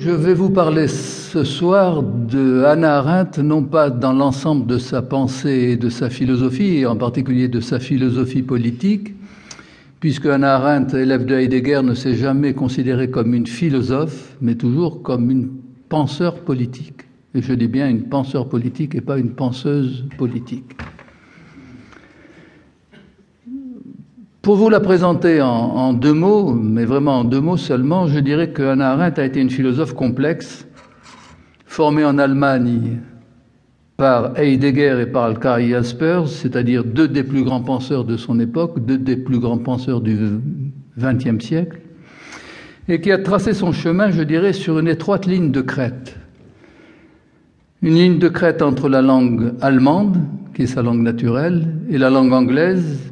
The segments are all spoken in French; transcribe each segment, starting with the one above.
Je vais vous parler ce soir de Hannah Arendt, non pas dans l'ensemble de sa pensée et de sa philosophie, et en particulier de sa philosophie politique, puisque Hannah Arendt, élève de Heidegger, ne s'est jamais considérée comme une philosophe, mais toujours comme une penseur politique. Et je dis bien une penseur politique et pas une penseuse politique. Pour vous la présenter en, deux mots, mais vraiment en deux mots seulement, je dirais que Arendt a été une philosophe complexe, formée en Allemagne par Heidegger et par Karl Jaspers, c'est-à-dire deux des plus grands penseurs de son époque, deux des plus grands penseurs du XXe siècle, et qui a tracé son chemin, je dirais, sur une étroite ligne de crête. Une ligne de crête entre la langue allemande, qui est sa langue naturelle, et la langue anglaise,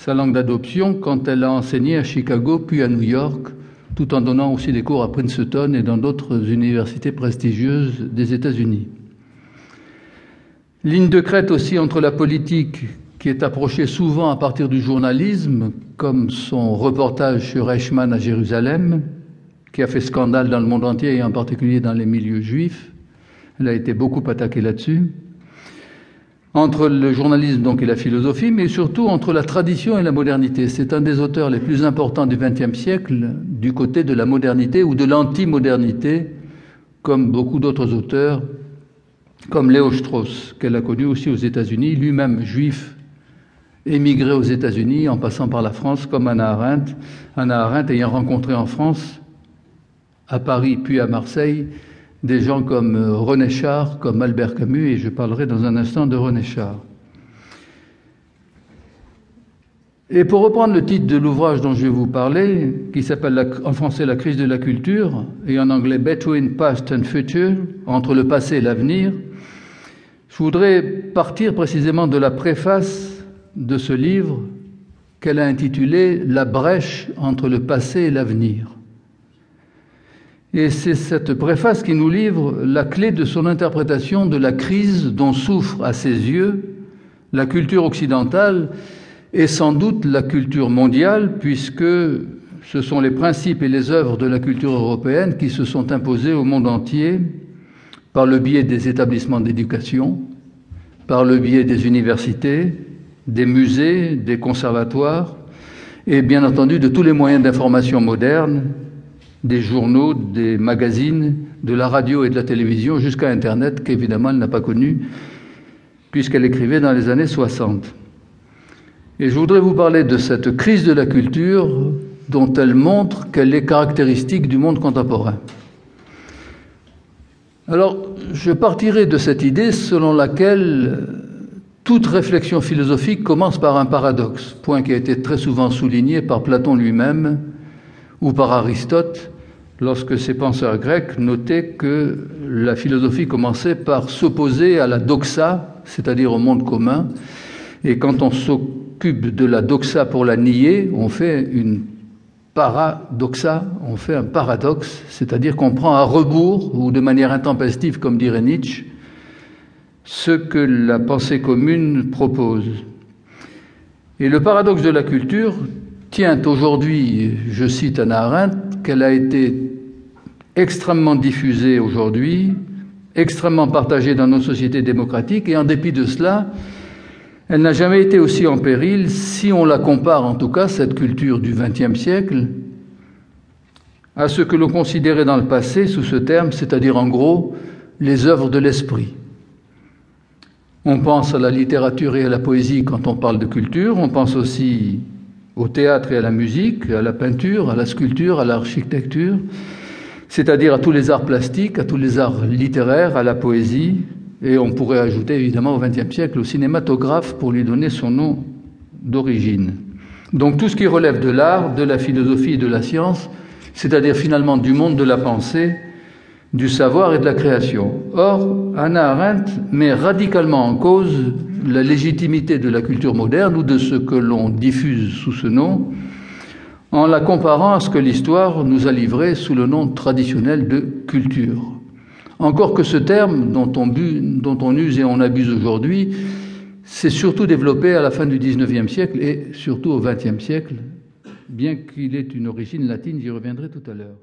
sa langue d'adoption quand elle a enseigné à Chicago puis à New York, tout en donnant aussi des cours à Princeton et dans d'autres universités prestigieuses des États-Unis. Ligne de crête aussi entre la politique qui est approchée souvent à partir du journalisme, comme son reportage sur Eichmann à Jérusalem, qui a fait scandale dans le monde entier et en particulier dans les milieux juifs. Elle a été beaucoup attaquée là-dessus entre le journalisme donc et la philosophie, mais surtout entre la tradition et la modernité. C'est un des auteurs les plus importants du XXe siècle du côté de la modernité ou de l'anti-modernité, comme beaucoup d'autres auteurs, comme Léo Strauss, qu'elle a connu aussi aux États-Unis, lui-même juif, émigré aux États-Unis en passant par la France, comme Anna Arendt. Anna Arendt ayant rencontré en France, à Paris puis à Marseille, des gens comme euh, René Char, comme Albert Camus, et je parlerai dans un instant de René Char. Et pour reprendre le titre de l'ouvrage dont je vais vous parler, qui s'appelle en français La crise de la culture et en anglais Between Past and Future, entre le passé et l'avenir, je voudrais partir précisément de la préface de ce livre qu'elle a intitulé La brèche entre le passé et l'avenir. Et c'est cette préface qui nous livre la clé de son interprétation de la crise dont souffre à ses yeux la culture occidentale et sans doute la culture mondiale, puisque ce sont les principes et les œuvres de la culture européenne qui se sont imposés au monde entier par le biais des établissements d'éducation, par le biais des universités, des musées, des conservatoires, et bien entendu de tous les moyens d'information modernes des journaux, des magazines, de la radio et de la télévision jusqu'à Internet, qu'évidemment elle n'a pas connu, puisqu'elle écrivait dans les années 60. Et je voudrais vous parler de cette crise de la culture dont elle montre qu'elle est caractéristique du monde contemporain. Alors, je partirai de cette idée selon laquelle toute réflexion philosophique commence par un paradoxe, point qui a été très souvent souligné par Platon lui-même ou par Aristote, lorsque ces penseurs grecs notaient que la philosophie commençait par s'opposer à la doxa, c'est-à-dire au monde commun, et quand on s'occupe de la doxa pour la nier, on fait une paradoxa, on fait un paradoxe, c'est-à-dire qu'on prend à rebours ou de manière intempestive, comme dirait Nietzsche, ce que la pensée commune propose. Et le paradoxe de la culture tient aujourd'hui, je cite Anna Arendt, qu'elle a été extrêmement diffusée aujourd'hui, extrêmement partagée dans nos sociétés démocratiques, et en dépit de cela, elle n'a jamais été aussi en péril si on la compare, en tout cas, cette culture du XXe siècle, à ce que l'on considérait dans le passé sous ce terme, c'est-à-dire en gros les œuvres de l'esprit. On pense à la littérature et à la poésie quand on parle de culture, on pense aussi au théâtre et à la musique, à la peinture, à la sculpture, à l'architecture, c'est-à-dire à tous les arts plastiques, à tous les arts littéraires, à la poésie, et on pourrait ajouter évidemment au XXe siècle au cinématographe pour lui donner son nom d'origine. Donc tout ce qui relève de l'art, de la philosophie et de la science, c'est-à-dire finalement du monde de la pensée, du savoir et de la création. Or, Anna Arendt met radicalement en cause la légitimité de la culture moderne ou de ce que l'on diffuse sous ce nom, en la comparant à ce que l'histoire nous a livré sous le nom traditionnel de culture. Encore que ce terme, dont on, dont on use et on abuse aujourd'hui, s'est surtout développé à la fin du XIXe siècle et surtout au XXe siècle, bien qu'il ait une origine latine, j'y reviendrai tout à l'heure.